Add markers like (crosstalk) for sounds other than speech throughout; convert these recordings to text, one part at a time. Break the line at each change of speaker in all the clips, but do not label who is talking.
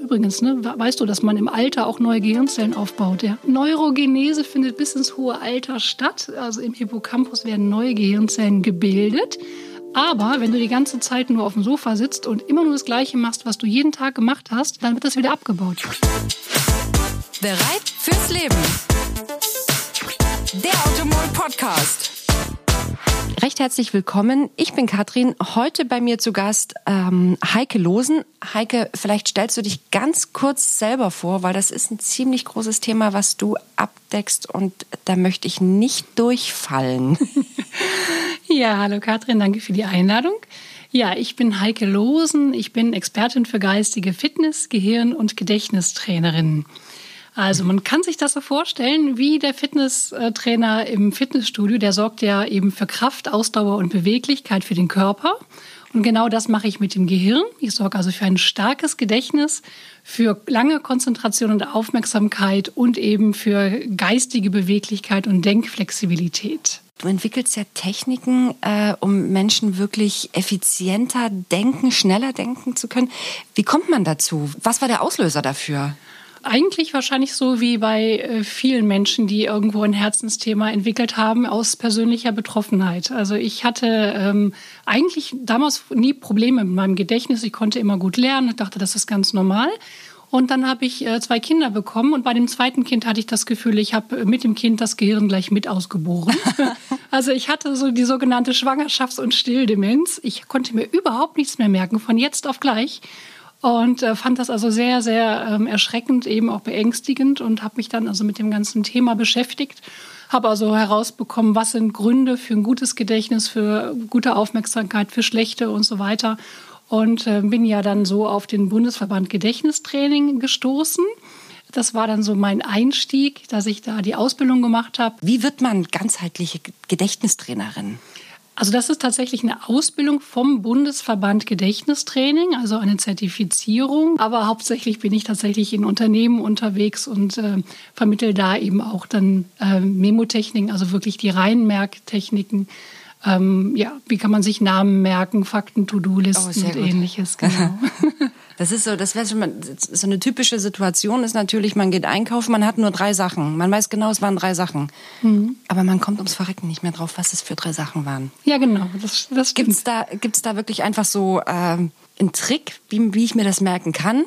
Übrigens, ne, weißt du, dass man im Alter auch neue Gehirnzellen aufbaut? Ja? Neurogenese findet bis ins hohe Alter statt. Also im Hippocampus werden neue Gehirnzellen gebildet. Aber wenn du die ganze Zeit nur auf dem Sofa sitzt und immer nur das Gleiche machst, was du jeden Tag gemacht hast, dann wird das wieder abgebaut.
Bereit fürs Leben. Der Automol Podcast. Recht herzlich willkommen. Ich bin Katrin. Heute bei mir zu Gast ähm, Heike Losen. Heike, vielleicht stellst du dich ganz kurz selber vor, weil das ist ein ziemlich großes Thema, was du abdeckst und da möchte ich nicht durchfallen. (laughs)
Ja, hallo Katrin, danke für die Einladung. Ja, ich bin Heike Losen. Ich bin Expertin für geistige Fitness, Gehirn und Gedächtnistrainerin. Also man kann sich das so vorstellen, wie der Fitnesstrainer im Fitnessstudio, der sorgt ja eben für Kraft, Ausdauer und Beweglichkeit für den Körper. Und genau das mache ich mit dem Gehirn. Ich sorge also für ein starkes Gedächtnis, für lange Konzentration und Aufmerksamkeit und eben für geistige Beweglichkeit und Denkflexibilität.
Du entwickelst ja Techniken, äh, um Menschen wirklich effizienter denken, schneller denken zu können. Wie kommt man dazu? Was war der Auslöser dafür?
Eigentlich wahrscheinlich so wie bei äh, vielen Menschen, die irgendwo ein Herzensthema entwickelt haben aus persönlicher Betroffenheit. Also ich hatte ähm, eigentlich damals nie Probleme mit meinem Gedächtnis. Ich konnte immer gut lernen. Dachte, das ist ganz normal. Und dann habe ich äh, zwei Kinder bekommen und bei dem zweiten Kind hatte ich das Gefühl, ich habe mit dem Kind das Gehirn gleich mit ausgeboren. (laughs) also ich hatte so die sogenannte Schwangerschafts- und Stilldemenz. Ich konnte mir überhaupt nichts mehr merken von jetzt auf gleich und äh, fand das also sehr, sehr ähm, erschreckend, eben auch beängstigend und habe mich dann also mit dem ganzen Thema beschäftigt. Habe also herausbekommen, was sind Gründe für ein gutes Gedächtnis, für gute Aufmerksamkeit, für schlechte und so weiter. Und äh, bin ja dann so auf den Bundesverband Gedächtnistraining gestoßen. Das war dann so mein Einstieg, dass ich da die Ausbildung gemacht habe.
Wie wird man ganzheitliche Gedächtnistrainerin?
Also das ist tatsächlich eine Ausbildung vom Bundesverband Gedächtnistraining, also eine Zertifizierung. Aber hauptsächlich bin ich tatsächlich in Unternehmen unterwegs und äh, vermittle da eben auch dann äh, Memotechniken, also wirklich die Reinmerktechniken. Ähm, ja, wie kann man sich Namen merken, Fakten, To-Do-Listen oh, und ähnliches. Genau. (laughs)
Das ist so, das wäre schon mal, so eine typische Situation ist natürlich, man geht einkaufen, man hat nur drei Sachen. Man weiß genau, es waren drei Sachen. Mhm. Aber man kommt ums Verrecken nicht mehr drauf, was es für drei Sachen waren.
Ja, genau. Das, das
Gibt es da, gibt's da wirklich einfach so äh, einen Trick, wie, wie ich mir das merken kann?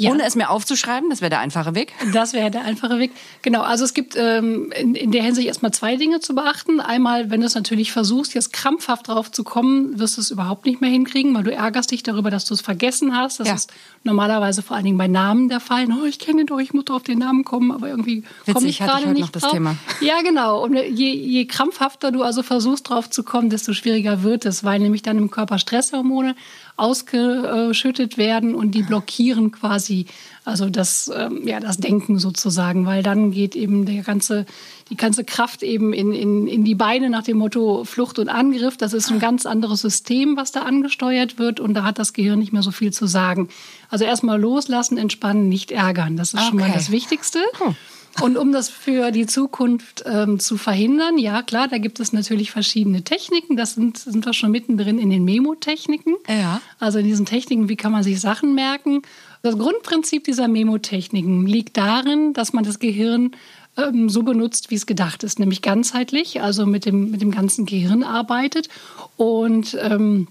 Ja. Ohne es mir aufzuschreiben, das wäre der einfache Weg.
Das wäre der einfache Weg. Genau, also es gibt ähm, in, in, der Hinsicht erstmal zwei Dinge zu beachten. Einmal, wenn du es natürlich versuchst, jetzt krampfhaft drauf zu kommen, wirst du es überhaupt nicht mehr hinkriegen, weil du ärgerst dich darüber, dass du es vergessen hast. Das ja. ist normalerweise vor allen Dingen bei Namen der Fall. Oh, ich kenne doch, ich muss doch auf den Namen kommen, aber irgendwie komme ich gerade nicht noch das drauf. Thema. Ja, genau. Und je, je krampfhafter du also versuchst, drauf zu kommen, desto schwieriger wird es, weil nämlich dann im Körper Stresshormone ausgeschüttet werden und die blockieren quasi also das, ähm, ja, das Denken sozusagen, weil dann geht eben der ganze, die ganze Kraft eben in, in, in die Beine nach dem Motto Flucht und Angriff. Das ist ein ganz anderes System, was da angesteuert wird und da hat das Gehirn nicht mehr so viel zu sagen. Also erstmal loslassen, entspannen, nicht ärgern. Das ist okay. schon mal das Wichtigste. Hm. Und um das für die Zukunft ähm, zu verhindern, ja klar, da gibt es natürlich verschiedene Techniken. Das sind, sind wir schon mittendrin in den Memo-Techniken. Ja. Also in diesen Techniken, wie kann man sich Sachen merken? Das Grundprinzip dieser Memo-Techniken liegt darin, dass man das Gehirn ähm, so benutzt, wie es gedacht ist, nämlich ganzheitlich, also mit dem, mit dem ganzen Gehirn arbeitet. Und ähm,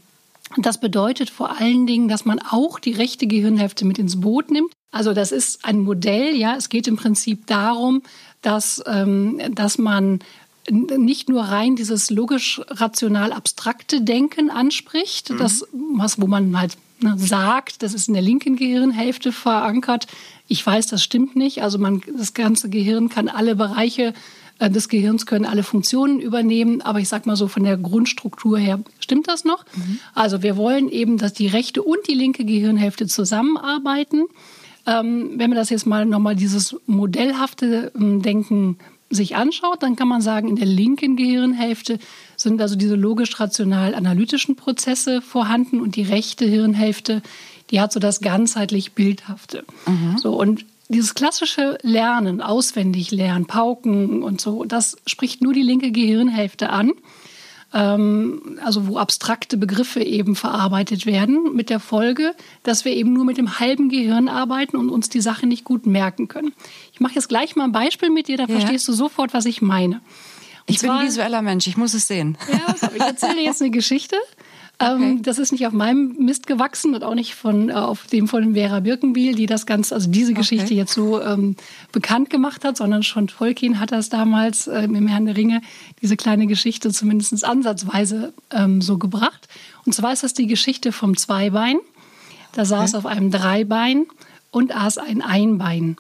das bedeutet vor allen Dingen, dass man auch die rechte Gehirnhälfte mit ins Boot nimmt. Also das ist ein Modell, ja. Es geht im Prinzip darum, dass, ähm, dass man nicht nur rein dieses logisch-rational-abstrakte Denken anspricht, mhm. das, was, wo man halt ne, sagt, das ist in der linken Gehirnhälfte verankert. Ich weiß, das stimmt nicht. Also man, das ganze Gehirn kann alle Bereiche des Gehirns können alle Funktionen übernehmen, aber ich sag mal so von der Grundstruktur her stimmt das noch. Mhm. Also wir wollen eben, dass die rechte und die linke Gehirnhälfte zusammenarbeiten. Ähm, wenn man das jetzt mal nochmal dieses modellhafte ähm, Denken sich anschaut, dann kann man sagen, in der linken Gehirnhälfte sind also diese logisch-rational-analytischen Prozesse vorhanden und die rechte Hirnhälfte, die hat so das ganzheitlich Bildhafte. Mhm. So, und dieses klassische Lernen, auswendig lernen, Pauken und so, das spricht nur die linke Gehirnhälfte an. ähm, also wo abstrakte Begriffe eben verarbeitet werden, mit der Folge, dass wir eben nur mit dem halben Gehirn arbeiten und uns die Sache nicht gut merken können. Ich mache jetzt gleich mal ein Beispiel mit dir, da ja. verstehst du sofort, was ich meine. Und
ich zwar, bin ein visueller Mensch, ich muss es sehen.
Ja, ich erzähle jetzt eine Geschichte. Ähm, okay. das ist nicht auf meinem Mist gewachsen und auch nicht von, äh, auf dem von Vera Birkenbiel, die das Ganze, also diese Geschichte okay. jetzt so ähm, bekannt gemacht hat, sondern schon Tolkien hat das damals äh, im Herrn der Ringe, diese kleine Geschichte zumindest ansatzweise ähm, so gebracht. Und zwar ist das die Geschichte vom Zweibein. Da saß okay. auf einem Dreibein und aß ein Einbein.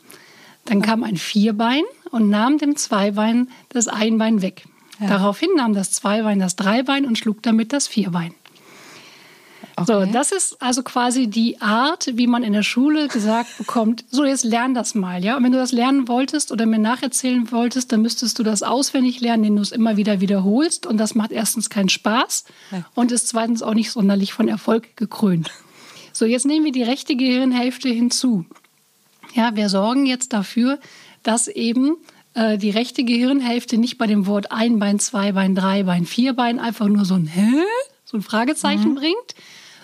Dann kam ein Vierbein und nahm dem Zweibein das Einbein weg. Ja. Daraufhin nahm das Zweibein das Dreibein und schlug damit das Vierbein. Okay. So, das ist also quasi die Art, wie man in der Schule gesagt bekommt, so jetzt lern das mal, ja. Und wenn du das lernen wolltest oder mir nacherzählen wolltest, dann müsstest du das auswendig lernen, indem du es immer wieder wiederholst. Und das macht erstens keinen Spaß ja. und ist zweitens auch nicht sonderlich von Erfolg gekrönt. So, jetzt nehmen wir die rechte Gehirnhälfte hinzu. Ja, wir sorgen jetzt dafür, dass eben äh, die rechte Gehirnhälfte nicht bei dem Wort Einbein, Zweibein, Dreibein, Vierbein einfach nur so ein Hä? so ein Fragezeichen mhm. bringt,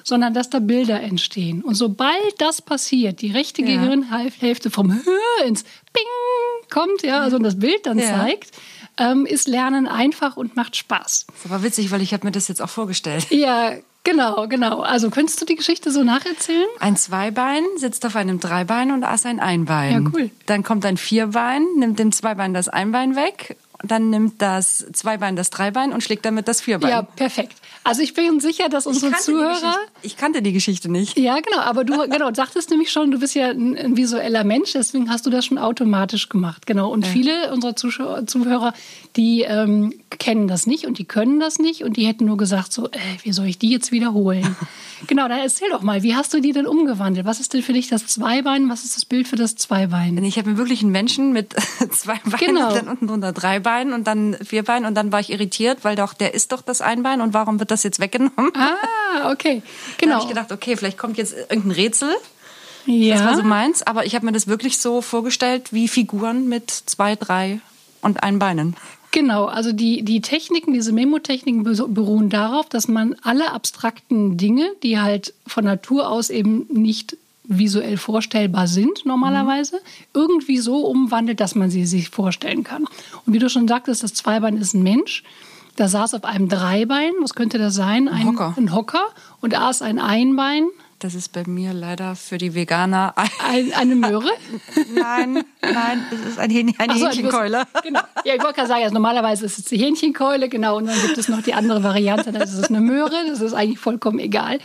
sondern dass da Bilder entstehen. Und sobald das passiert, die rechte ja. Gehirnhälfte vom Hö ins Bing kommt, ja, also das Bild dann ja. zeigt, ähm, ist Lernen einfach und macht Spaß.
Das ist aber witzig, weil ich habe mir das jetzt auch vorgestellt.
Ja, Genau, genau. Also könntest du die Geschichte so nacherzählen?
Ein Zweibein sitzt auf einem Dreibein und aß ein Einbein.
Ja, cool.
Dann kommt ein Vierbein, nimmt dem Zweibein das Einbein weg dann nimmt das Zweibein das Dreibein und schlägt damit das Vierbein.
Ja, perfekt. Also ich bin sicher, dass unsere Zuhörer.
Ich kannte die Geschichte nicht.
Ja, genau. Aber du (laughs) genau, sagtest nämlich schon, du bist ja ein, ein, visueller Mensch, deswegen hast du das schon automatisch gemacht. Genau. Und ja. viele unserer Zuschauer, Zuhörer, die ähm, kennen das nicht und die können das nicht und die hätten nur gesagt so, äh, wie soll ich die jetzt wiederholen? (laughs) genau, dann erzähl doch mal, wie hast du die denn umgewandelt? Was ist denn für dich das Zweibein? Was ist das Bild für das Zweibein?
Ich habe mir wirklich einen Menschen mit (laughs) zwei Beinen genau. und dann unten drunter drei Beinen und dann vier Beinen und dann war ich irritiert, weil doch der ist doch das Einbein und warum wird das jetzt weggenommen?
Ah, okay. (laughs)
Genau. Dann habe ich gedacht, okay, vielleicht kommt jetzt irgendein Rätsel. Ja. Das war so meins, aber ich habe mir das wirklich so vorgestellt wie Figuren mit zwei, drei und ein Beinen.
Genau, also die, die Techniken, diese Memotechniken beruhen darauf, dass man alle abstrakten Dinge, die halt von Natur aus eben nicht visuell vorstellbar sind normalerweise, mhm. irgendwie so umwandelt, dass man sie sich vorstellen kann. Und wie du schon sagtest, das Zweibein ist ein Mensch. Da saß auf einem Dreibein, was könnte das sein?
Ein, ein Hocker.
Ein Hocker. Und aß ein Einbein,
das ist bei mir leider für die Veganer
ein, eine Möhre. (laughs)
nein, nein, es ist ein Hähn, eine so, Hähnchenkeule.
genau. Ja, ich wollte gerade sagen, also normalerweise ist es die Hähnchenkeule, genau, und dann gibt es noch die andere Variante, das ist eine Möhre, das ist eigentlich vollkommen egal.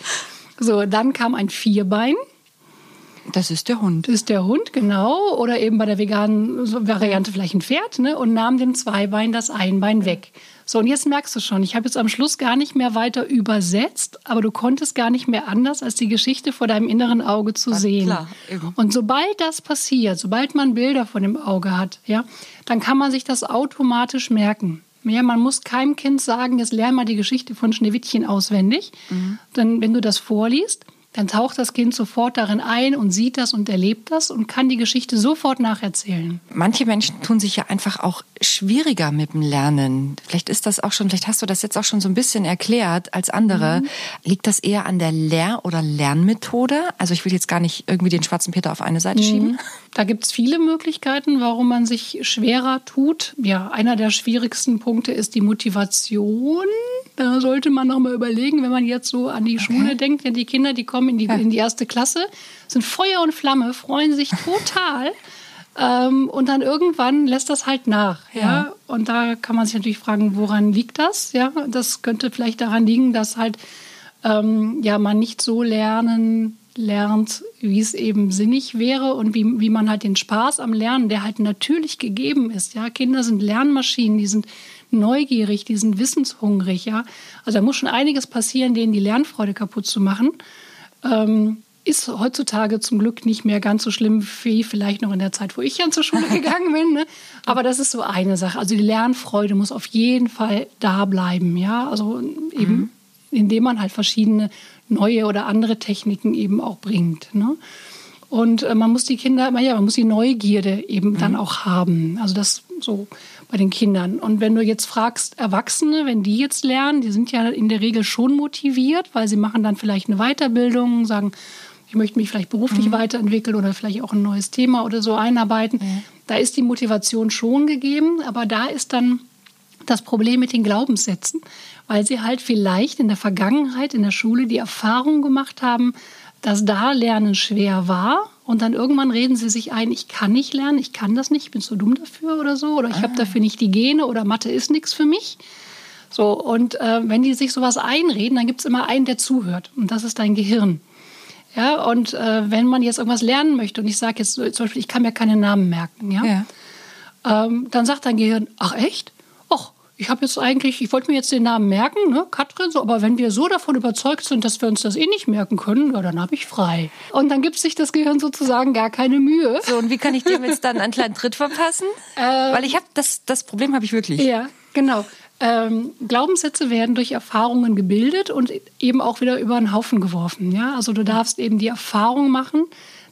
So, dann kam ein Vierbein.
Das ist der Hund.
Das ist der Hund, genau. Oder eben bei der veganen Variante vielleicht ein Pferd, ne? Und nahm dem Zweibein das Einbein weg. So, und jetzt merkst du schon, ich habe jetzt am Schluss gar nicht mehr weiter übersetzt, aber du konntest gar nicht mehr anders, als die Geschichte vor deinem inneren Auge zu War sehen. Klar, eben. Und sobald das passiert, sobald man Bilder von dem Auge hat, ja, dann kann man sich das automatisch merken. Ja, man muss keinem Kind sagen, jetzt lern mal die Geschichte von Schneewittchen auswendig. Mhm. Denn wenn du das vorliest, dann taucht das Kind sofort darin ein und sieht das und erlebt das und kann die Geschichte sofort nacherzählen.
Manche Menschen tun sich ja einfach auch schwieriger mit dem Lernen. Vielleicht ist das auch schon, vielleicht hast du das jetzt auch schon so ein bisschen erklärt als andere. Mhm. Liegt das eher an der Lehr- oder Lernmethode? Also ich will jetzt gar nicht irgendwie den schwarzen Peter auf eine Seite mhm. schieben.
Da gibt es viele Möglichkeiten, warum man sich schwerer tut. Ja, einer der schwierigsten Punkte ist die Motivation. Da sollte man noch mal überlegen, wenn man jetzt so an die okay. Schule denkt. Ja, die Kinder, die kommen in die, in die erste Klasse, sind Feuer und Flamme, freuen sich total. (laughs) ähm, und dann irgendwann lässt das halt nach. Ja. ja. Und da kann man sich natürlich fragen, woran liegt das? Ja, das könnte vielleicht daran liegen, dass halt ähm, ja man nicht so lernen lernt, wie es eben sinnig wäre und wie, wie man halt den Spaß am Lernen, der halt natürlich gegeben ist. Ja, Kinder sind Lernmaschinen, die sind neugierig, die sind wissenshungrig. Ja, also da muss schon einiges passieren, denen die Lernfreude kaputt zu machen. Ähm, ist heutzutage zum Glück nicht mehr ganz so schlimm wie vielleicht noch in der Zeit, wo ich dann zur Schule (laughs) gegangen bin. Ne? Aber das ist so eine Sache. Also die Lernfreude muss auf jeden Fall da bleiben. Ja, also eben, mhm. Indem man halt verschiedene neue oder andere Techniken eben auch bringt. Ne? Und äh, man muss die Kinder, ja, man muss die Neugierde eben mhm. dann auch haben. Also das so bei den Kindern. Und wenn du jetzt fragst, Erwachsene, wenn die jetzt lernen, die sind ja in der Regel schon motiviert, weil sie machen dann vielleicht eine Weiterbildung, sagen, ich möchte mich vielleicht beruflich mhm. weiterentwickeln oder vielleicht auch ein neues Thema oder so einarbeiten. Mhm. Da ist die Motivation schon gegeben, aber da ist dann das Problem mit den Glaubenssätzen, weil sie halt vielleicht in der Vergangenheit in der Schule die Erfahrung gemacht haben, dass da Lernen schwer war und dann irgendwann reden sie sich ein, ich kann nicht lernen, ich kann das nicht, ich bin zu dumm dafür oder so oder ich ah. habe dafür nicht die Gene oder Mathe ist nichts für mich. So, und äh, wenn die sich sowas einreden, dann gibt es immer einen, der zuhört und das ist dein Gehirn. Ja, und äh, wenn man jetzt irgendwas lernen möchte und ich sage jetzt zum Beispiel, ich kann mir keine Namen merken, ja, ja. Ähm, dann sagt dein Gehirn, ach echt? Ich habe jetzt eigentlich, ich wollte mir jetzt den Namen merken, ne, Katrin, so, aber wenn wir so davon überzeugt sind, dass wir uns das eh nicht merken können, ja, dann habe ich frei. Und dann gibt sich das Gehirn sozusagen gar keine Mühe.
So, und wie kann ich dem jetzt dann einen kleinen Tritt verpassen? (laughs) Ähm, Weil ich habe das, das Problem habe ich wirklich.
Ja, genau. Ähm, Glaubenssätze werden durch Erfahrungen gebildet und eben auch wieder über einen Haufen geworfen. Ja? Also du darfst eben die Erfahrung machen,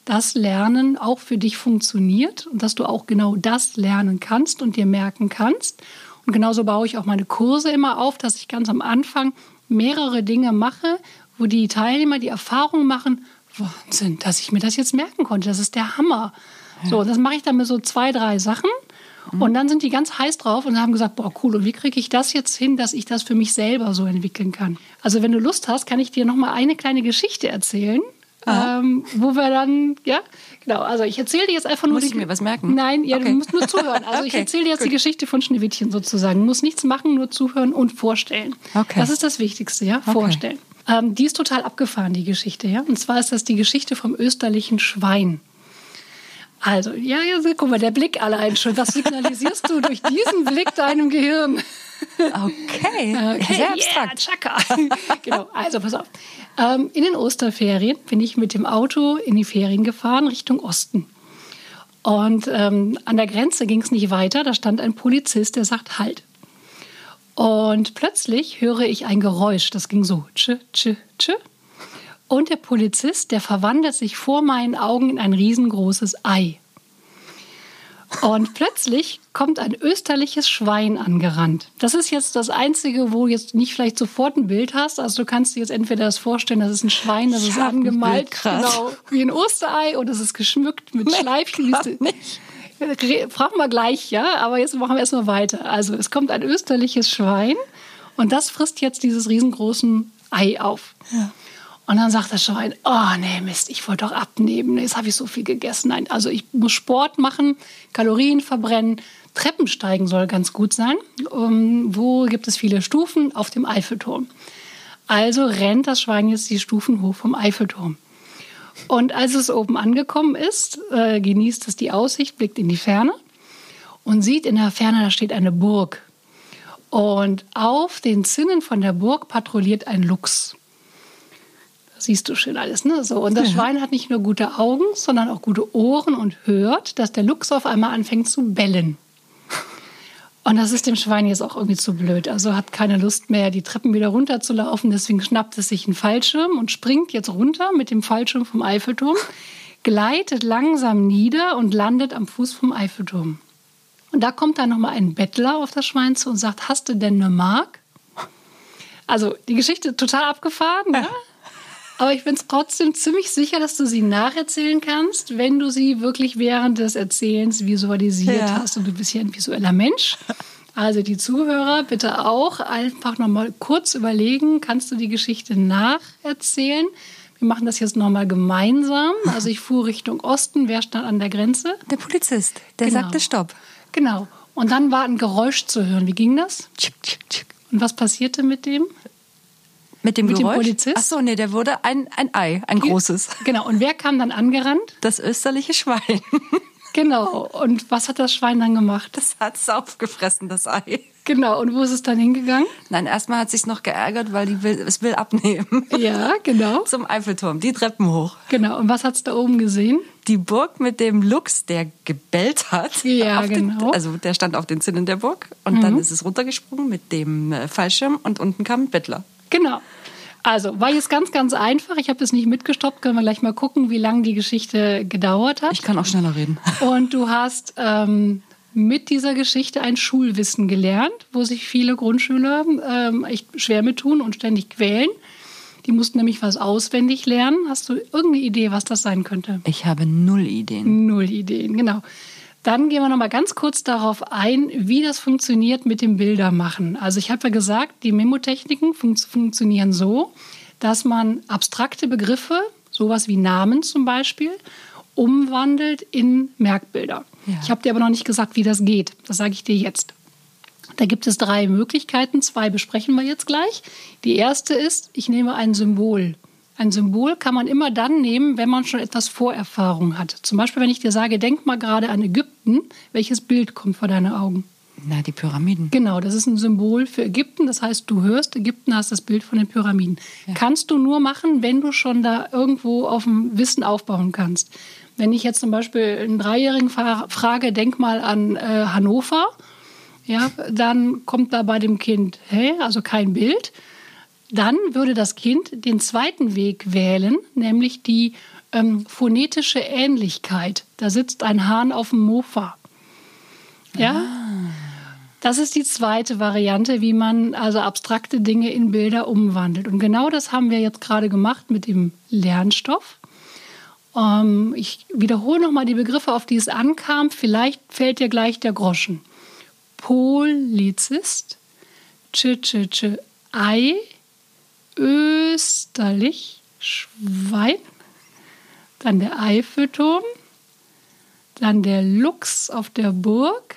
dass Lernen auch für dich funktioniert und dass du auch genau das lernen kannst und dir merken kannst. Und genauso baue ich auch meine Kurse immer auf, dass ich ganz am Anfang mehrere Dinge mache, wo die Teilnehmer die Erfahrung machen, Wahnsinn, dass ich mir das jetzt merken konnte. Das ist der Hammer. Ja. So, das mache ich dann mit so zwei, drei Sachen. Mhm. Und dann sind die ganz heiß drauf und haben gesagt, boah, cool, und wie kriege ich das jetzt hin, dass ich das für mich selber so entwickeln kann? Also wenn du Lust hast, kann ich dir noch mal eine kleine Geschichte erzählen, ähm, wo wir dann, ja, genau, also ich erzähle dir jetzt einfach nur...
Muss ich mir was merken?
Nein, ja, okay. du musst nur zuhören. Also (laughs) okay, ich erzähle dir jetzt gut. die Geschichte von Schneewittchen sozusagen. Du musst nichts machen, nur zuhören und vorstellen. Okay. Das ist das Wichtigste, ja, vorstellen. Ähm, die ist total abgefahren, die Geschichte, ja. Und zwar ist das die Geschichte vom österlichen Schwein. Also, ja, ja, guck mal, der Blick allein schon. Was signalisierst du durch diesen Blick deinem Gehirn?
Okay, (laughs) okay sehr abstrakt.
Yeah, (laughs) genau, also pass auf. Ähm, in den Osterferien bin ich mit dem Auto in die Ferien gefahren Richtung Osten. Und ähm, an der Grenze ging es nicht weiter. Da stand ein Polizist, der sagt Halt. Und plötzlich höre ich ein Geräusch. Das ging so: tsch, tsch, tsch. Und der Polizist, der verwandelt sich vor meinen Augen in ein riesengroßes Ei. Und plötzlich kommt ein österliches Schwein angerannt. Das ist jetzt das Einzige, wo du jetzt nicht vielleicht sofort ein Bild hast. Also du kannst dir jetzt entweder das vorstellen, das ist ein Schwein, das ich ist angemalt, genau, wie ein Osterei oder es ist geschmückt mit nee, Schleifchen. Fragen wir gleich, ja, aber jetzt machen wir erstmal weiter. Also es kommt ein österliches Schwein und das frisst jetzt dieses riesengroßen Ei auf. Ja. Und dann sagt das Schwein, oh nee, Mist, ich wollte doch abnehmen. Jetzt habe ich so viel gegessen. Nein, also ich muss Sport machen, Kalorien verbrennen. Treppen steigen soll ganz gut sein. Um, wo gibt es viele Stufen? Auf dem Eiffelturm. Also rennt das Schwein jetzt die Stufen hoch vom Eiffelturm. Und als es oben angekommen ist, äh, genießt es die Aussicht, blickt in die Ferne und sieht in der Ferne, da steht eine Burg. Und auf den Zinnen von der Burg patrouilliert ein Luchs siehst du schön alles. Ne? So, und das ja. Schwein hat nicht nur gute Augen, sondern auch gute Ohren und hört, dass der Luchs auf einmal anfängt zu bellen. Und das ist dem Schwein jetzt auch irgendwie zu blöd. Also hat keine Lust mehr, die Treppen wieder runterzulaufen. Deswegen schnappt es sich einen Fallschirm und springt jetzt runter mit dem Fallschirm vom Eiffelturm, gleitet langsam nieder und landet am Fuß vom Eiffelturm. Und da kommt dann nochmal ein Bettler auf das Schwein zu und sagt, hast du denn eine Mark? Also die Geschichte total abgefahren. Ja. Aber ich bin trotzdem ziemlich sicher, dass du sie nacherzählen kannst, wenn du sie wirklich während des Erzählens visualisiert ja. hast. Und du bist ja ein visueller Mensch. Also die Zuhörer bitte auch einfach nochmal kurz überlegen, kannst du die Geschichte nacherzählen? Wir machen das jetzt nochmal gemeinsam. Also ich fuhr Richtung Osten. Wer stand an der Grenze?
Der Polizist. Der genau. sagte Stopp.
Genau. Und dann war ein Geräusch zu hören. Wie ging das? Und was passierte mit dem?
Mit dem mit Geräusch? Dem Polizist? Ach so, nee, der wurde ein, ein Ei, ein großes.
Genau. Und wer kam dann angerannt?
Das österliche Schwein. (laughs)
Genau. Und was hat das Schwein dann gemacht?
Das hat es aufgefressen, das Ei.
Genau. Und wo ist es dann hingegangen?
Nein, erstmal hat es sich noch geärgert, weil die will, es will abnehmen. (laughs)
Ja, genau.
Zum Eiffelturm, die Treppen hoch.
Genau. Und was hat es da oben gesehen?
Die Burg mit dem Luchs, der gebellt hat.
Ja, genau.
Den, also der stand auf den Zinnen der Burg. Und mhm. dann ist es runtergesprungen mit dem äh, Fallschirm und unten kam ein Bettler.
Genau. Also, war jetzt ganz, ganz einfach. Ich habe es nicht mitgestoppt. Können wir gleich mal gucken, wie lange die Geschichte gedauert hat.
Ich kann auch schneller reden. (laughs)
Und du hast ähm, mit dieser Geschichte ein Schulwissen gelernt, wo sich viele Grundschüler ähm, echt schwer mit tun und ständig quälen. Die mussten nämlich was auswendig lernen. Hast du irgendeine Idee, was das sein könnte?
Ich habe null Ideen.
Null Ideen, genau. Dann gehen wir noch mal ganz kurz darauf ein, wie das funktioniert mit dem Bildermachen. Also ich habe ja gesagt, die Memotechniken fun funktionieren so, dass man abstrakte Begriffe, sowas wie Namen zum Beispiel, umwandelt in Merkbilder. Ja. Ich habe dir aber noch nicht gesagt, wie das geht. Das sage ich dir jetzt. Da gibt es drei Möglichkeiten. Zwei besprechen wir jetzt gleich. Die erste ist, ich nehme ein Symbol. Ein Symbol kann man immer dann nehmen, wenn man schon etwas Vorerfahrung hat. Zum Beispiel, wenn ich dir sage, denk mal gerade an Ägypten, welches Bild kommt vor deine Augen?
Na, die Pyramiden.
Genau, das ist ein Symbol für Ägypten. Das heißt, du hörst Ägypten, hast das Bild von den Pyramiden. Ja. Kannst du nur machen, wenn du schon da irgendwo auf dem Wissen aufbauen kannst. Wenn ich jetzt zum Beispiel einen Dreijährigen frage, denk mal an äh, Hannover, ja, dann kommt da bei dem Kind, hä, also kein Bild. Dann würde das Kind den zweiten Weg wählen, nämlich die ähm, phonetische Ähnlichkeit. Da sitzt ein Hahn auf dem Mofa. Ja? Ah. Das ist die zweite Variante, wie man also abstrakte Dinge in Bilder umwandelt. Und genau das haben wir jetzt gerade gemacht mit dem Lernstoff. Ähm, ich wiederhole nochmal die Begriffe, auf die es ankam. Vielleicht fällt dir gleich der Groschen. Polizist, Tsch, Tsch, Tsch, Ei, Österlich, Schwein, dann der Eiffelturm, dann der Luchs auf der Burg,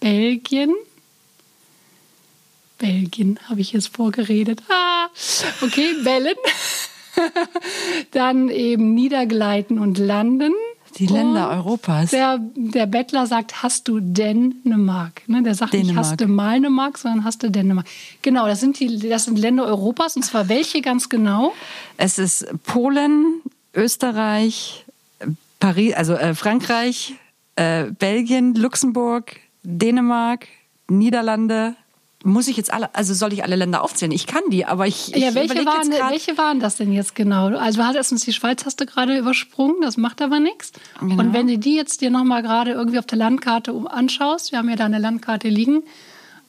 Belgien. Belgien habe ich jetzt vorgeredet. Ah, okay, Bellen. (laughs) dann eben Niedergleiten und Landen.
Die Länder und Europas.
Der, der Bettler sagt, hast du denn eine Mark? Ne, der sagt Dänemark. nicht, hast du mal eine Mark, sondern hast du denn eine Mark. Genau, das sind, die, das sind Länder Europas. Und zwar welche ganz genau?
Es ist Polen, Österreich, Paris, also äh, Frankreich, äh, Belgien, Luxemburg, Dänemark, Niederlande, muss ich jetzt alle, also soll ich alle Länder aufzählen? Ich kann die, aber ich,
ja, welche waren, welche waren das denn jetzt genau? Also du hast erstens die Schweiz hast du gerade übersprungen, das macht aber nichts. Genau. Und wenn du die jetzt dir nochmal gerade irgendwie auf der Landkarte anschaust, wir haben ja da eine Landkarte liegen,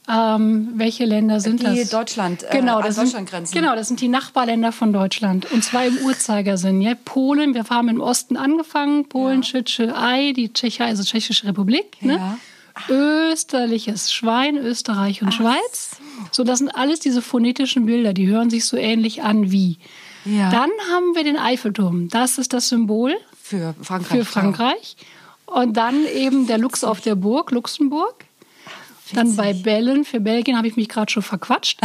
ähm, welche Länder sind
die
das?
Die Deutschland,
äh, genau, das sind, genau, das sind die Nachbarländer von Deutschland. Und zwar im Uhrzeigersinn. Ja? Polen, wir haben im Osten angefangen, Polen, ja. Tschetschei, die Tschechei, also Tschechische Republik. Ne? Österliches Schwein, Österreich und Ach Schweiz. So, das sind alles diese phonetischen Bilder, die hören sich so ähnlich an wie. Ja. Dann haben wir den Eiffelturm. Das ist das Symbol
für Frankreich.
Für Frankreich. Und dann eben der Lux auf der Burg, Luxemburg. Dann bei Bellen, für Belgien habe ich mich gerade schon verquatscht.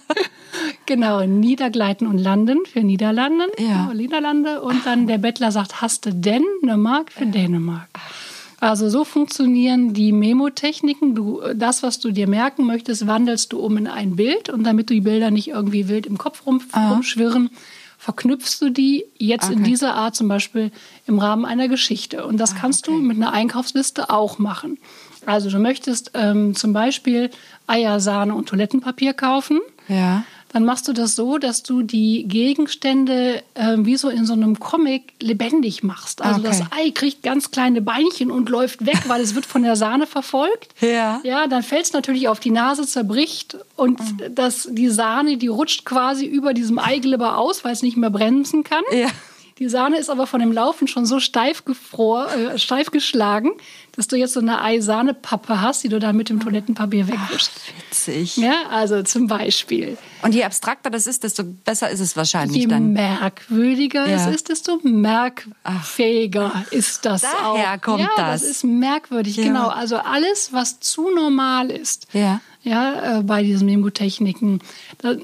(laughs) genau, Niedergleiten und Landen für Niederlanden, ja. Niederlande. Und dann der Bettler sagt, hast du denn eine Mark für Dänemark? Ach. Also so funktionieren die Memotechniken. Du, das, was du dir merken möchtest, wandelst du um in ein Bild und damit du die Bilder nicht irgendwie wild im Kopf rum, rumschwirren, verknüpfst du die jetzt okay. in dieser Art zum Beispiel im Rahmen einer Geschichte. Und das ah, kannst okay. du mit einer Einkaufsliste auch machen. Also du möchtest ähm, zum Beispiel Eier, Sahne und Toilettenpapier kaufen.
Ja
dann machst du das so, dass du die Gegenstände äh, wie so in so einem Comic lebendig machst. Also okay. das Ei kriegt ganz kleine Beinchen und läuft weg, weil es wird von der Sahne verfolgt. (laughs)
Ja.
Ja, dann fällt es natürlich auf die Nase, zerbricht und mhm. das, die Sahne, die rutscht quasi über diesem Eiglibber aus, weil es nicht mehr bremsen kann.
Ja.
Die Sahne ist aber von dem Laufen schon so steif, gefror, äh, steif geschlagen, dass du jetzt so eine Eisahnepappe hast, die du dann mit dem Toilettenpapier wegwischst.
Witzig.
Ja, also zum Beispiel.
Und je abstrakter das ist, desto besser ist es wahrscheinlich
je
dann.
Je merkwürdiger ja. es ist, desto merkfähiger Ach. ist das
Daher
auch.
Daher kommt
ja,
das.
das ist merkwürdig, ja. genau. Also alles, was zu normal ist.
Ja
ja, äh, bei diesen Memotechniken.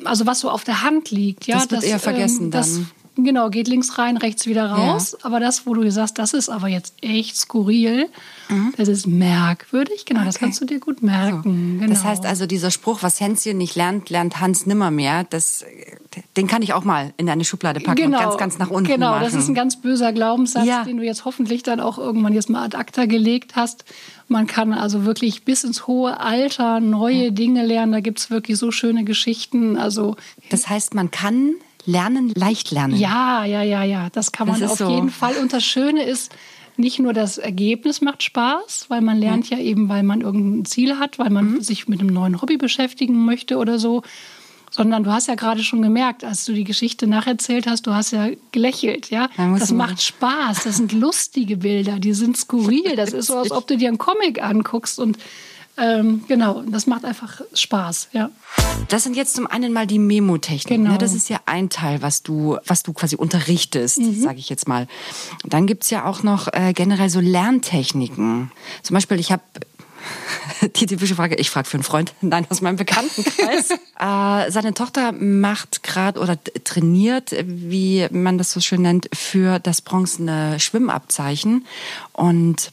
Also was so auf der Hand liegt, ja,
das wird das, eher vergessen ähm,
das, dann. Genau, geht links rein, rechts wieder raus. Ja. Aber das, wo du sagst, das ist aber jetzt echt skurril, mhm. das ist merkwürdig. Genau, okay. das kannst du dir gut merken.
So.
Genau.
Das heißt also, dieser Spruch, was Hänschen nicht lernt, lernt Hans nimmermehr, das Den kann ich auch mal in eine Schublade packen genau, und ganz, ganz nach unten
Genau,
machen.
das ist ein ganz böser Glaubenssatz, ja. den du jetzt hoffentlich dann auch irgendwann jetzt mal ad acta gelegt hast. Man kann also wirklich bis ins hohe Alter neue ja. Dinge lernen. Da gibt es wirklich so schöne Geschichten. Also
das heißt, man kann lernen, leicht lernen.
Ja, ja, ja, ja. Das kann man das auf so. jeden Fall. Und das Schöne ist, nicht nur das Ergebnis macht Spaß, weil man lernt ja eben, weil man irgendein Ziel hat, weil man mhm. sich mit einem neuen Hobby beschäftigen möchte oder so, sondern du hast ja gerade schon gemerkt, als du die Geschichte nacherzählt hast, du hast ja gelächelt, ja. Das macht Spaß, das sind lustige Bilder, die sind skurril, das ist so, als ob du dir einen Comic anguckst und ähm, genau, das macht einfach Spaß, ja.
Das sind jetzt zum einen mal die Memotechnik. Ne? Genau. Ne? Das ist ja ein Teil, was du, was du quasi unterrichtest, mhm. sage ich jetzt mal. Dann gibt's ja auch noch äh, generell so Lerntechniken. Zum Beispiel, ich habe (laughs) die typische Frage, ich frage für einen Freund, (laughs) nein, aus meinem Bekanntenkreis. (laughs) äh, seine Tochter macht gerade oder trainiert, wie man das so schön nennt, für das bronzene Schwimmabzeichen. Und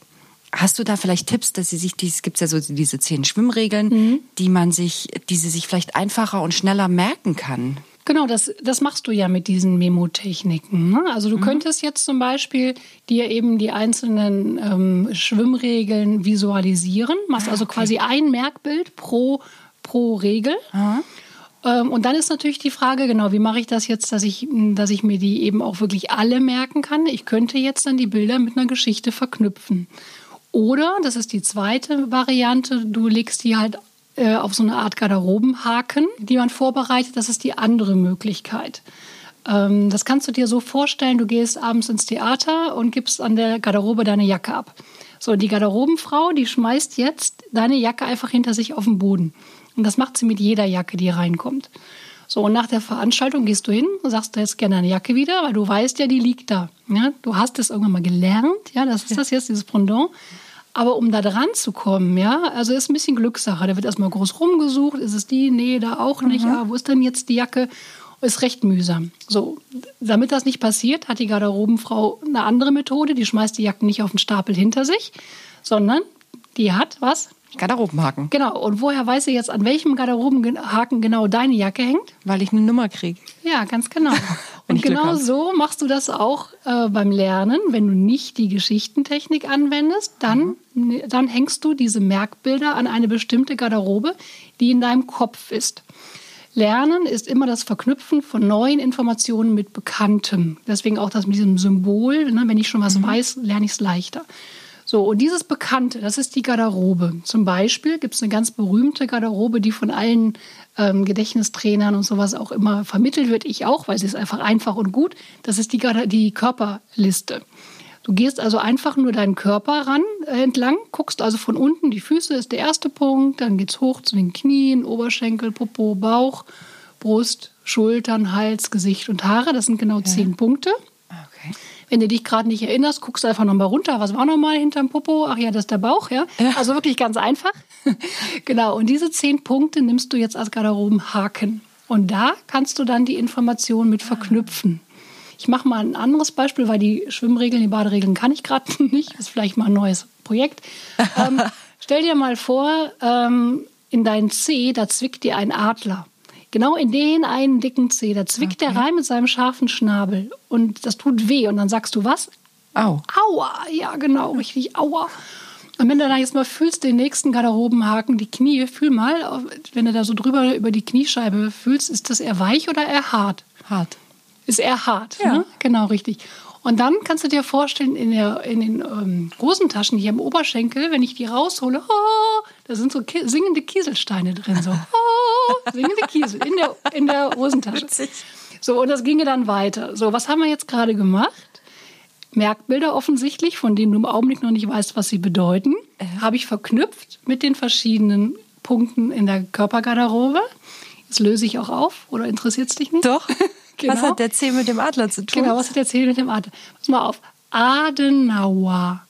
Hast du da vielleicht Tipps, dass sie sich, es gibt ja so diese zehn Schwimmregeln, mhm. die man sich, die sie sich vielleicht einfacher und schneller merken kann?
Genau, das, das machst du ja mit diesen Memotechniken. Ne? Also du mhm. könntest jetzt zum Beispiel dir eben die einzelnen ähm, Schwimmregeln visualisieren, machst also okay. quasi ein Merkbild pro, pro Regel. Mhm. und dann ist natürlich die Frage, genau, wie mache ich das jetzt, dass ich, dass ich mir die eben auch wirklich alle merken kann? Ich könnte jetzt dann die Bilder mit einer Geschichte verknüpfen. Oder, das ist die zweite Variante, du legst die halt äh, auf so eine Art Garderobenhaken, die man vorbereitet. Das ist die andere Möglichkeit. Ähm, das kannst du dir so vorstellen, du gehst abends ins Theater und gibst an der Garderobe deine Jacke ab. So, die Garderobenfrau, die schmeißt jetzt deine Jacke einfach hinter sich auf den Boden. Und das macht sie mit jeder Jacke, die reinkommt. So, und nach der Veranstaltung gehst du hin und sagst, du jetzt gerne deine Jacke wieder, weil du weißt ja, die liegt da. Ja, du hast es irgendwann mal gelernt, ja, das ist das jetzt, dieses Pendant. Aber um da dran zu kommen, ja, also ist ein bisschen Glückssache. Da wird erstmal groß rumgesucht, ist es die? Nee, da auch nicht. Mhm. Ah, wo ist denn jetzt die Jacke? Ist recht mühsam. So, damit das nicht passiert, hat die Garderobenfrau eine andere Methode. Die schmeißt die Jacken nicht auf den Stapel hinter sich, sondern die hat was?
Garderobenhaken.
Genau. Und woher weiß sie jetzt, an welchem Garderobenhaken genau deine Jacke hängt?
Weil ich eine Nummer kriege.
Ja, ganz genau. (laughs) Und genau so machst du das auch äh, beim Lernen. Wenn du nicht die Geschichtentechnik anwendest, dann, mhm. dann hängst du diese Merkbilder an eine bestimmte Garderobe, die in deinem Kopf ist. Lernen ist immer das Verknüpfen von neuen Informationen mit Bekanntem. Deswegen auch das mit diesem Symbol. Ne? Wenn ich schon was mhm. weiß, lerne ich es leichter. So, und dieses Bekannte, das ist die Garderobe. Zum Beispiel gibt es eine ganz berühmte Garderobe, die von allen ähm, Gedächtnistrainern und sowas auch immer vermittelt wird. Ich auch, weil sie ist einfach einfach und gut. Das ist die, die Körperliste. Du gehst also einfach nur deinen Körper ran äh, entlang, guckst also von unten, die Füße ist der erste Punkt, dann geht's hoch zu den Knien, Oberschenkel, Popo, Bauch, Brust, Schultern, Hals, Gesicht und Haare. Das sind genau ja. zehn Punkte. Okay. Wenn du dich gerade nicht erinnerst, guckst du einfach nochmal runter. Was war nochmal hinterm Popo? Ach ja, das ist der Bauch, ja. ja. Also wirklich ganz einfach. (laughs) genau. Und diese zehn Punkte nimmst du jetzt als Garderobenhaken. Und da kannst du dann die Informationen mit verknüpfen. Ich mache mal ein anderes Beispiel, weil die Schwimmregeln, die Baderegeln kann ich gerade (laughs) nicht. Das ist vielleicht mal ein neues Projekt. (laughs) Ähm, stell dir mal vor, ähm, in deinen C, da zwickt dir ein Adler. Genau in den einen dicken Zeh. Da zwickt okay. der rein mit seinem scharfen Schnabel. Und das tut weh. Und dann sagst du was?
Au.
Aua. Ja, genau, richtig. Aua. Und wenn du da jetzt mal fühlst, den nächsten Garderobenhaken, die Knie, fühl mal, wenn du da so drüber über die Kniescheibe fühlst, ist das eher weich oder eher hart?
Hart.
Ist eher hart, ja. ne? Genau, richtig. Und dann kannst du dir vorstellen, in, der, in den ähm, Hosentaschen hier im Oberschenkel, wenn ich die raushole, oh, da sind so singende Kieselsteine drin. So, (laughs) oh, singende Kiesel in der, in der Hosentasche. So, und das ginge dann weiter. So, was haben wir jetzt gerade gemacht? Merkbilder offensichtlich, von denen du im Augenblick noch nicht weißt, was sie bedeuten, äh. habe ich verknüpft mit den verschiedenen Punkten in der Körpergarderobe. Das löse ich auch auf, oder interessiert es dich nicht?
Doch. (laughs) Genau. Was hat der C mit dem Adler zu tun?
Genau, was hat der C mit dem Adler? Pass mal auf. Adenauer,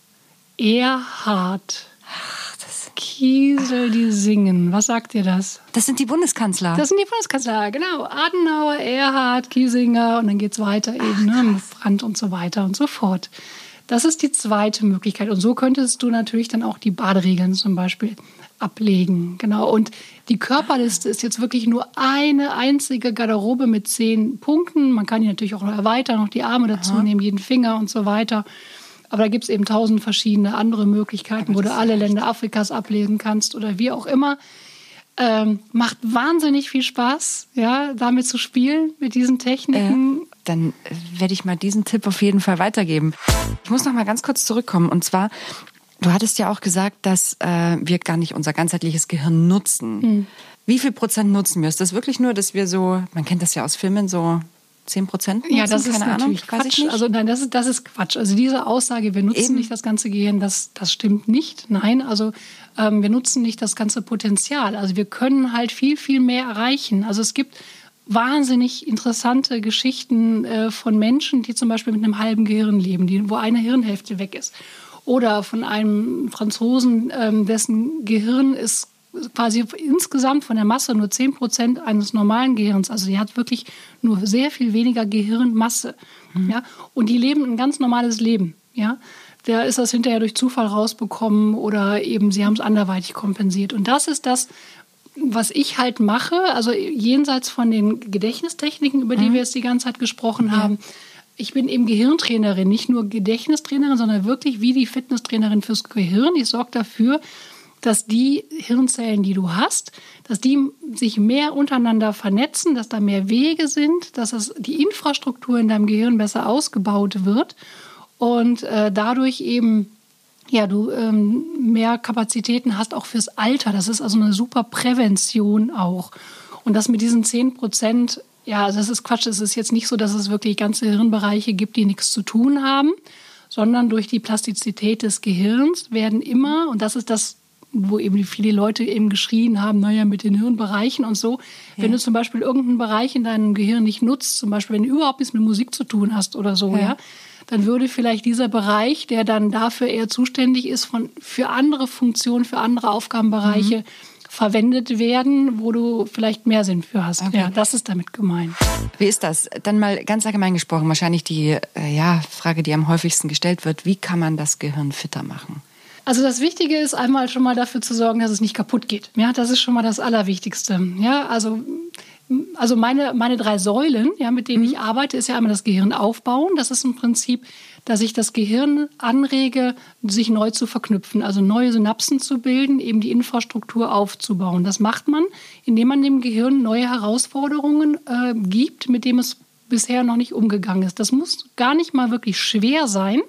Erhard, Ach, das Kiesel, die singen. Was sagt dir das?
Das sind die Bundeskanzler.
Das sind die Bundeskanzler, genau. Adenauer, Erhard, Kiesinger und dann geht es weiter eben, Ach, ne? Brandt und so weiter und so fort. Das ist die zweite Möglichkeit. Und so könntest du natürlich dann auch die Baderegeln zum Beispiel ablegen. Genau. Und die Körperliste ist jetzt wirklich nur eine einzige Garderobe mit zehn Punkten. Man kann die natürlich auch noch erweitern, noch die Arme dazu Aha. nehmen, jeden Finger und so weiter. Aber da gibt es eben tausend verschiedene andere Möglichkeiten, wo du alle Länder Afrikas ablesen kannst oder wie auch immer. Ähm, macht wahnsinnig viel Spaß, ja, damit zu spielen, mit diesen Techniken.
Äh, dann werde ich mal diesen Tipp auf jeden Fall weitergeben. Ich muss noch mal ganz kurz zurückkommen. Und zwar, du hattest ja auch gesagt, dass äh, wir gar nicht unser ganzheitliches Gehirn nutzen. Hm. Wie viel Prozent nutzen wir? Ist das wirklich nur, dass wir so, man kennt das ja aus Filmen, so 10 Prozent
Ja, das ist Keine natürlich Ahnung, Quatsch. Also nein, das ist, das ist Quatsch. Also diese Aussage, wir nutzen Eben. nicht das ganze Gehirn, das, das stimmt nicht. Nein, also ähm, wir nutzen nicht das ganze Potenzial. Also wir können halt viel, viel mehr erreichen. Also es gibt wahnsinnig interessante Geschichten äh, von Menschen, die zum Beispiel mit einem halben Gehirn leben, die, wo eine Hirnhälfte weg ist. Oder von einem Franzosen, ähm, dessen Gehirn ist quasi insgesamt von der Masse nur 10 Prozent eines normalen Gehirns. Also die hat wirklich nur sehr viel weniger Gehirnmasse. Mhm. Ja? Und die leben ein ganz normales Leben. Ja? Der ist das hinterher durch Zufall rausbekommen oder eben sie haben es anderweitig kompensiert. Und das ist das, was ich halt mache, also jenseits von den Gedächtnistechniken, über die mhm. wir jetzt die ganze Zeit gesprochen ja. haben. Ich bin eben Gehirntrainerin, nicht nur Gedächtnistrainerin, sondern wirklich wie die Fitnesstrainerin fürs Gehirn. Ich sorge dafür, dass die Hirnzellen, die du hast, dass die sich mehr untereinander vernetzen, dass da mehr Wege sind, dass das, die Infrastruktur in deinem Gehirn besser ausgebaut wird und äh, dadurch eben ja, du ähm, mehr Kapazitäten hast auch fürs Alter. Das ist also eine super Prävention auch. Und das mit diesen 10 Prozent, ja, das ist Quatsch. Es ist jetzt nicht so, dass es wirklich ganze Hirnbereiche gibt, die nichts zu tun haben, sondern durch die Plastizität des Gehirns werden immer, und das ist das wo eben viele Leute eben geschrien haben, naja, mit den Hirnbereichen und so. Ja. Wenn du zum Beispiel irgendeinen Bereich in deinem Gehirn nicht nutzt, zum Beispiel wenn du überhaupt nichts mit Musik zu tun hast oder so, ja, ja dann würde vielleicht dieser Bereich, der dann dafür eher zuständig ist, von, für andere Funktionen, für andere Aufgabenbereiche mhm. verwendet werden, wo du vielleicht mehr Sinn für hast. Okay. Ja, das ist damit gemeint.
Wie ist das? Dann mal ganz allgemein gesprochen, wahrscheinlich die äh, ja, Frage, die am häufigsten gestellt wird, wie kann man das Gehirn fitter machen?
Also das Wichtige ist einmal schon mal dafür zu sorgen, dass es nicht kaputt geht. Ja, das ist schon mal das Allerwichtigste. Ja, also also meine, meine drei Säulen, ja, mit denen ich mhm. arbeite, ist ja einmal das Gehirn aufbauen. Das ist im Prinzip, dass ich das Gehirn anrege, sich neu zu verknüpfen, also neue Synapsen zu bilden, eben die Infrastruktur aufzubauen. Das macht man, indem man dem Gehirn neue Herausforderungen äh, gibt, mit dem es bisher noch nicht umgegangen ist. Das muss gar nicht mal wirklich schwer sein,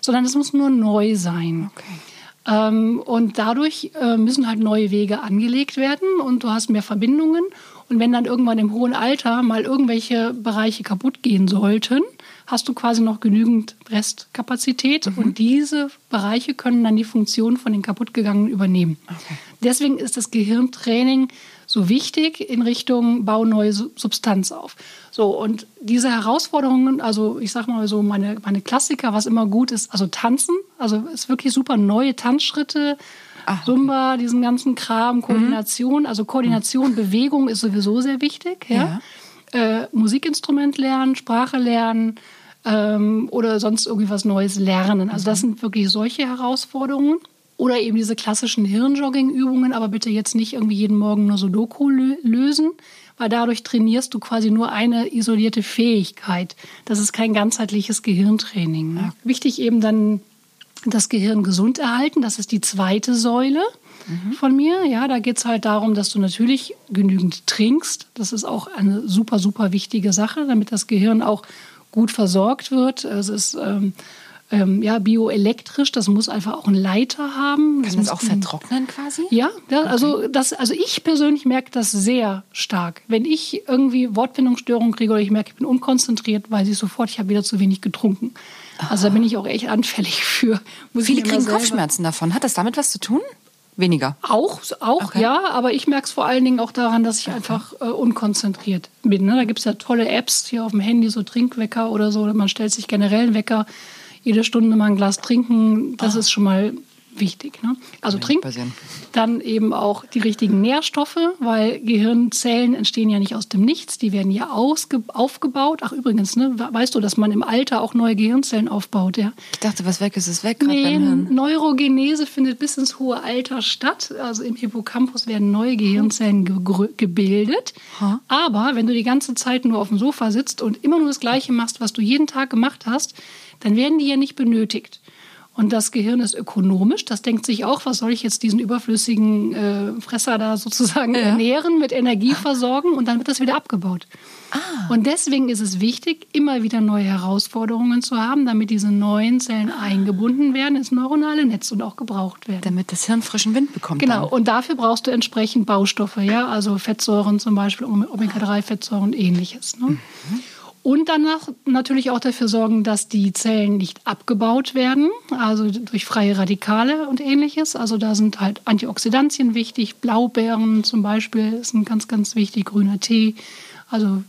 sondern es muss nur neu sein. Okay. Ähm, und dadurch äh, müssen halt neue Wege angelegt werden und du hast mehr Verbindungen. Und wenn dann irgendwann im hohen Alter mal irgendwelche Bereiche kaputt gehen sollten, hast du quasi noch genügend Restkapazität mhm. und diese Bereiche können dann die Funktion von den kaputtgegangenen übernehmen. Okay. Deswegen ist das Gehirntraining so wichtig in Richtung Bau neue Substanz auf. So, und diese Herausforderungen, also ich sag mal so, meine, meine Klassiker, was immer gut ist, also tanzen, also ist wirklich super, neue Tanzschritte, Ach, Zumba, okay. diesen ganzen Kram, Koordination, mhm. also Koordination, mhm. Bewegung ist sowieso sehr wichtig. Ja? ja. Äh, Musikinstrument lernen, Sprache lernen ähm, oder sonst irgendwie was Neues lernen. Also das mhm. sind wirklich solche Herausforderungen. Oder eben diese klassischen Hirnjogging-Übungen, aber bitte jetzt nicht irgendwie jeden Morgen nur Sudoku lösen, weil dadurch trainierst du quasi nur eine isolierte Fähigkeit. Das ist kein ganzheitliches Gehirntraining. Ne? Ja. Wichtig eben dann das Gehirn gesund erhalten, das ist die zweite Säule mhm. von mir. Ja, da geht es halt darum, dass du natürlich genügend trinkst. Das ist auch eine super, super wichtige Sache, damit das Gehirn auch gut versorgt wird. Es ist ähm, ähm, ja, bioelektrisch, das muss einfach auch einen Leiter haben.
Kann das, das auch vertrocknen quasi?
Ja, ja okay. also, das, also ich persönlich merke das sehr stark. Wenn ich irgendwie Wortfindungsstörungen kriege oder ich merke, ich bin unkonzentriert, weiß ich sofort, ich habe wieder zu wenig getrunken. Also da bin ich auch echt anfällig (laughs) für.
Viele kriegen Kopfschmerzen davon. Hat das damit was zu tun? Weniger?
Auch, auch okay. ja, aber ich merke es vor allen Dingen auch daran, dass ich okay. einfach äh, unkonzentriert bin. Ne? Da gibt es ja tolle Apps hier auf dem Handy, so Trinkwecker oder so. Man stellt sich generell einen Wecker, jede Stunde mal ein Glas trinken. Das oh. ist schon mal wichtig. Ne? Also trink dann eben auch die richtigen Nährstoffe, weil Gehirnzellen entstehen ja nicht aus dem Nichts, die werden ja aufgebaut. Ach übrigens, ne, weißt du, dass man im Alter auch neue Gehirnzellen aufbaut? Ja?
Ich dachte, was weg ist, ist weg.
Nee, Neurogenese findet bis ins hohe Alter statt. Also im Hippocampus werden neue Gehirnzellen ge gebildet. Huh? Aber wenn du die ganze Zeit nur auf dem Sofa sitzt und immer nur das Gleiche machst, was du jeden Tag gemacht hast, dann werden die ja nicht benötigt. Und das Gehirn ist ökonomisch. Das denkt sich auch, was soll ich jetzt diesen überflüssigen äh, Fresser da sozusagen (laughs) ja. ernähren, mit Energie versorgen und dann wird das wieder abgebaut. Ah. Und deswegen ist es wichtig, immer wieder neue Herausforderungen zu haben, damit diese neuen Zellen eingebunden werden ins neuronale Netz und auch gebraucht werden.
Damit das Hirn frischen Wind bekommt.
Genau. Dann. Und dafür brauchst du entsprechend Baustoffe, ja, also Fettsäuren zum Beispiel, Omega-3-Fettsäuren und ähnliches. Ne? Mhm. Und danach natürlich auch dafür sorgen, dass die Zellen nicht abgebaut werden, also durch freie Radikale und ähnliches. Also da sind halt Antioxidantien wichtig, Blaubeeren zum Beispiel sind ganz, ganz wichtig, grüner Tee. Also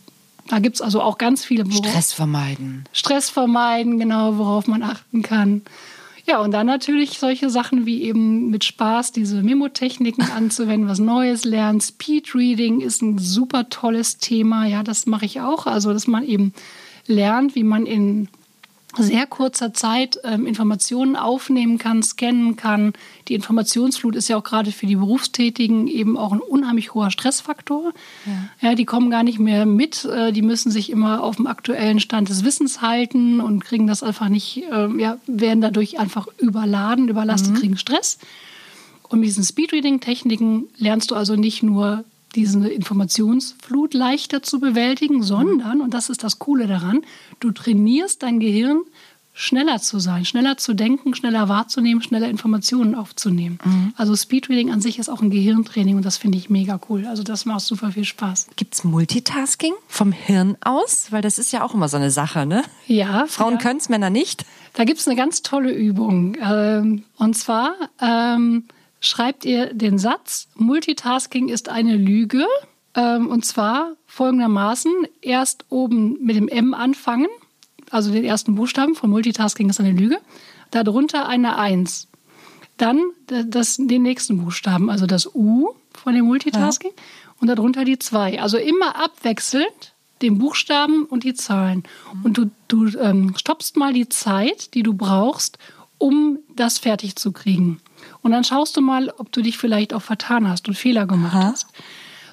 da gibt es also auch ganz viele.
Stress vermeiden.
Stress vermeiden, genau, worauf man achten kann. Ja, und dann natürlich solche Sachen wie eben mit Spaß diese Memotechniken anzuwenden, was Neues lernen. Speedreading ist ein super tolles Thema. Ja, das mache ich auch. Also, dass man eben lernt, wie man in sehr kurzer Zeit ähm, Informationen aufnehmen kann, scannen kann. Die Informationsflut ist ja auch gerade für die Berufstätigen eben auch ein unheimlich hoher Stressfaktor. Ja. ja die kommen gar nicht mehr mit. Äh, die müssen sich immer auf dem aktuellen Stand des Wissens halten und kriegen das einfach nicht, äh, ja, werden dadurch einfach überladen, überlastet, mhm. kriegen Stress. Und mit diesen Speedreading-Techniken lernst du also nicht nur diese Informationsflut leichter zu bewältigen, sondern, und das ist das Coole daran, du trainierst dein Gehirn, schneller zu sein, schneller zu denken, schneller wahrzunehmen, schneller Informationen aufzunehmen. Mhm. Also Speedreading an sich ist auch ein Gehirntraining und das finde ich mega cool. Also das macht super viel Spaß.
Gibt es Multitasking vom Hirn aus? Weil das ist ja auch immer so eine Sache, ne?
Ja.
Frauen
ja.
können es, Männer nicht.
Da gibt es eine ganz tolle Übung. Ähm, und zwar ähm, schreibt ihr den Satz, Multitasking ist eine Lüge. Ähm, und zwar folgendermaßen, erst oben mit dem M anfangen, also den ersten Buchstaben von Multitasking ist eine Lüge, darunter eine Eins. Dann das, den nächsten Buchstaben, also das U von dem Multitasking ja. und darunter die zwei. Also immer abwechselnd den Buchstaben und die Zahlen. Und du, du ähm, stoppst mal die Zeit, die du brauchst, um das fertig zu kriegen. Und dann schaust du mal, ob du dich vielleicht auch vertan hast und Fehler gemacht Aha. hast.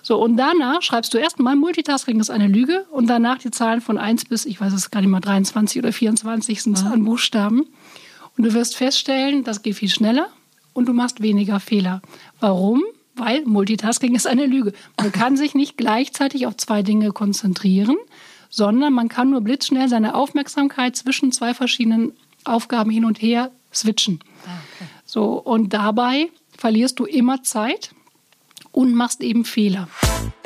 So, und danach schreibst du erstmal, Multitasking ist eine Lüge und danach die Zahlen von 1 bis, ich weiß es gar nicht mal, 23 oder 24 sind an Buchstaben. Und du wirst feststellen, das geht viel schneller und du machst weniger Fehler. Warum? Weil Multitasking ist eine Lüge. Man kann sich nicht gleichzeitig auf zwei Dinge konzentrieren, sondern man kann nur blitzschnell seine Aufmerksamkeit zwischen zwei verschiedenen Aufgaben hin und her switchen. Ah, okay. So, und dabei verlierst du immer Zeit und machst eben Fehler.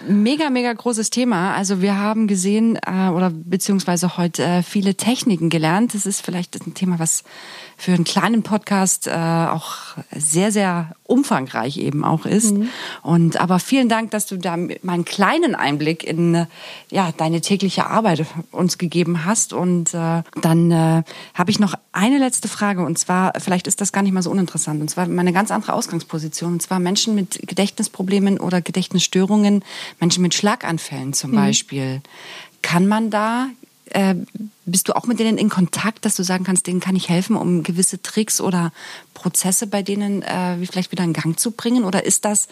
Mega, mega großes Thema. Also wir haben gesehen äh, oder beziehungsweise heute äh, viele Techniken gelernt. Das ist vielleicht ein Thema, was für einen kleinen Podcast äh, auch sehr, sehr umfangreich eben auch ist. Mhm. Und aber vielen Dank, dass du da mal einen kleinen Einblick in ja deine tägliche Arbeit uns gegeben hast. Und äh, dann äh, habe ich noch eine letzte Frage und zwar vielleicht ist das gar nicht mal so uninteressant. Und zwar meine ganz andere Ausgangsposition. Und zwar Menschen mit Gedächtnisproblemen oder Gedächtnisstörungen, Menschen mit Schlaganfällen zum mhm. Beispiel. Kann man da äh, bist du auch mit denen in Kontakt, dass du sagen kannst, denen kann ich helfen, um gewisse Tricks oder Prozesse bei denen äh, vielleicht wieder in Gang zu bringen? Oder ist das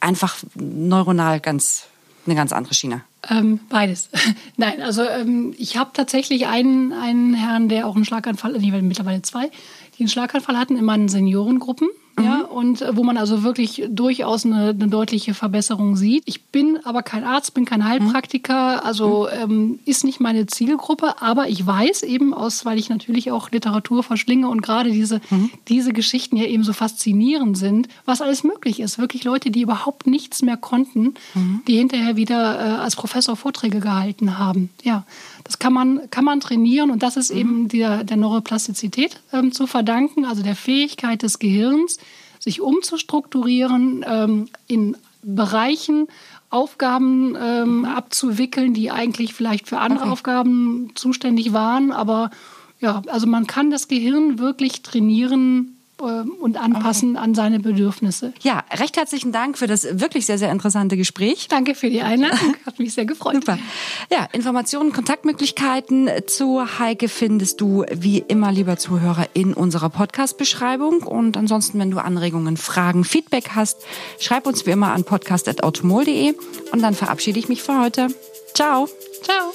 einfach neuronal ganz eine ganz andere Schiene?
Ähm, beides. (laughs) Nein, also ähm, ich habe tatsächlich einen, einen Herrn, der auch einen Schlaganfall, nee, mittlerweile zwei, die einen Schlaganfall hatten in meinen Seniorengruppen. Mhm. Ja, und äh, wo man also wirklich durchaus eine, eine, deutliche Verbesserung sieht. Ich bin aber kein Arzt, bin kein Heilpraktiker, also mhm. ähm, ist nicht meine Zielgruppe, aber ich weiß eben aus, weil ich natürlich auch Literatur verschlinge und gerade diese, mhm. diese Geschichten ja eben so faszinierend sind, was alles möglich ist. Wirklich Leute, die überhaupt nichts mehr konnten, mhm. die hinterher wieder äh, als Professor Vorträge gehalten haben. Ja, das kann man, kann man trainieren und das ist mhm. eben der, der Neuroplastizität ähm, zu verdanken, also der Fähigkeit des Gehirns, sich umzustrukturieren ähm, in Bereichen, Aufgaben ähm, mhm. abzuwickeln, die eigentlich vielleicht für andere okay. Aufgaben zuständig waren. Aber ja, also man kann das Gehirn wirklich trainieren und anpassen an seine Bedürfnisse.
Ja, recht herzlichen Dank für das wirklich sehr, sehr interessante Gespräch.
Danke für die Einladung, hat mich sehr gefreut. Super.
Ja, Informationen, Kontaktmöglichkeiten zu Heike findest du wie immer, lieber Zuhörer, in unserer Podcast-Beschreibung. Und ansonsten, wenn du Anregungen, Fragen, Feedback hast, schreib uns wie immer an podcast.automol.de und dann verabschiede ich mich für heute. Ciao.
Ciao.